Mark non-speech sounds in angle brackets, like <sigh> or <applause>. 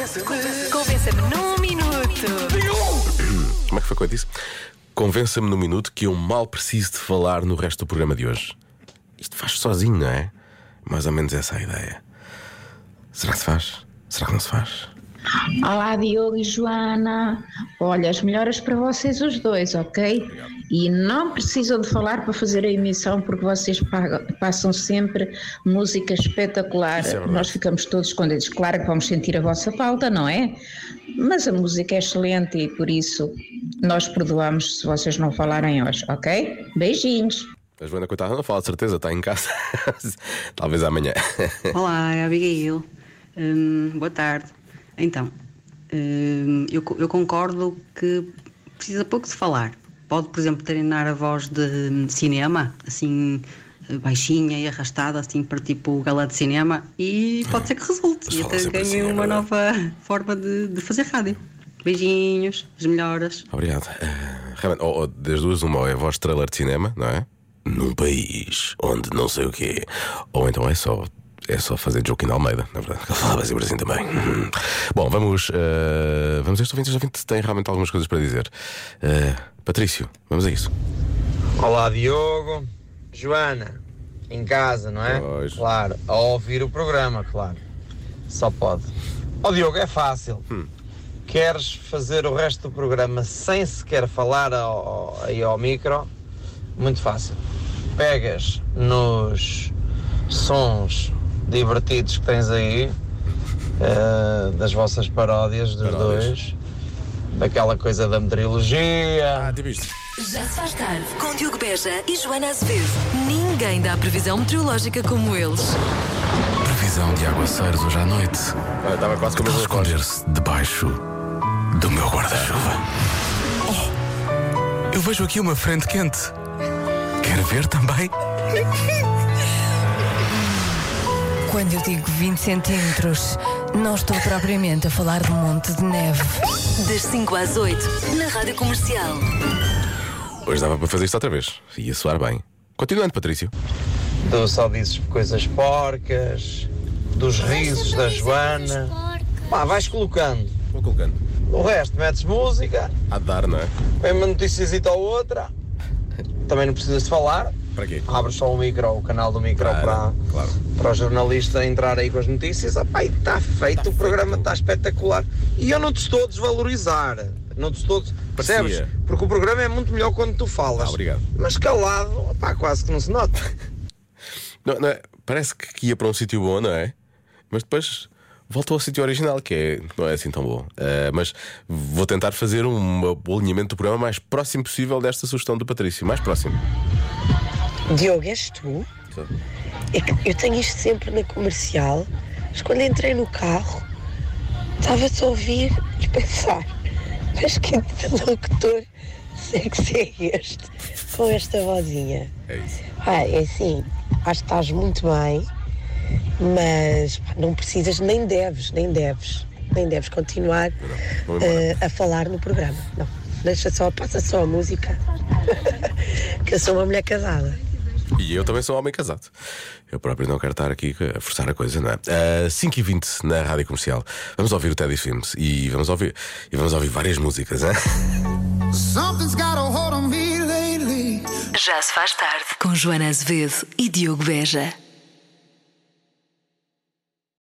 Convença-me num minuto. Como é que foi que eu disse? Convença-me no minuto que eu mal preciso de falar no resto do programa de hoje. Isto faz sozinho, não é? Mais ou menos essa é a ideia. Será que se faz? Será que não se faz? Olá, Diogo e Joana. Olha, as melhoras para vocês os dois, ok? E não precisam de falar para fazer a emissão, porque vocês pagam- passam sempre música espetacular. É. Nós ficamos todos contentes. Claro que vamos sentir a vossa falta, não é? Mas a música é excelente e por isso nós perdoamos se vocês não falarem hoje, ok? Beijinhos. A Joana, coitada, não fala de certeza, está em casa. <laughs> Talvez amanhã. Olá, é a Abigail. Hum, boa tarde. Então, hum, eu, eu concordo que precisa pouco de falar. Pode, por exemplo, treinar a voz de hum, cinema, assim baixinha e arrastada, assim para tipo galã de cinema, e pode ser que resulte. E até ganhe assim, é uma nova forma de, de fazer rádio. Beijinhos, as melhoras. Obrigado. Eh, realmente, ou, ou das duas, uma é a voz de trailer de cinema, não é? Num país onde não sei o quê. Ou então é só. É só fazer Joaquim Almeida, na verdade, ele falava sempre assim também. Hum. Bom, vamos. eh, vamos a este ouvinte. Este ouvinte tem realmente algumas coisas para dizer. Eh, Patrício, vamos a isso. Olá Diogo, Joana, em casa, não é? Pois. Claro, a ouvir o programa, claro. Só pode. Ó Diogo, é fácil. Queres fazer o resto do programa sem sequer falar ao, ao- aí ao micro? Muito fácil. Pegas nos sons divertidos que tens aí, eh, das vossas paródias dos Paródias. dois, daquela coisa da meteorologia. tipo isto. Já se faz tarde com Diogo Beja e Joana Azevedo. Ninguém dá previsão meteorológica como eles. Previsão de aguaceiros hoje à noite. Ah, Estava quase com a esconder-se debaixo do meu guarda-chuva. Oh, eu vejo aqui uma frente quente. Quer ver também? <laughs> Quando eu digo 20 centímetros, não estou propriamente a falar de um monte de neve. Das 5 às 8, na Rádio Comercial. Hoje dava para fazer isto outra vez. Ia soar bem. Continuando, Patrício. Tu só dizes coisas porcas, dos risos da Joana. Pá, vais colocando. Vou colocando. O resto, metes música, A dar, não é? vem uma noticiazita ou outra. Também não precisas de falar. Para quê? Abres só o micro, o canal do micro Claro, para, claro. para o jornalista entrar aí com as notícias. Ah, pá, está feito, o programa está espetacular. E eu não te estou a desvalorizar. Não te estou. Percebes? Parecia. Porque o programa é muito melhor quando tu falas. Ah, obrigado. Mas calado, pá, quase que não se nota. <laughs> Não, não é? Parece que ia para um sítio bom, não é? Mas depois voltou ao sítio original, que é, não é assim tão bom. Ah, mas vou tentar fazer um alinhamento do programa mais próximo possível desta sugestão do Patrício. Mais próximo. Diogo, és tu? Que eu tenho isto sempre na comercial, mas quando entrei no carro, estava-te a ouvir e pensar, mas que interlocutor sexy é este, com esta vozinha? É isso. Ah, é assim, acho que estás muito bem, mas pá, não precisas, nem deves, nem deves, nem deves continuar Vou embora. eh, a falar no programa. Não, deixa só, passa só a música, <laughs> que eu sou uma mulher casada. E eu também sou um homem casado. Eu próprio não quero estar aqui a forçar a coisa, não é? Ah, 5h20 na rádio comercial. Vamos ouvir o Teddy Films e vamos ouvir, e vamos ouvir várias músicas, hein? Já se faz tarde com Joana Azevedo e Diogo Beja.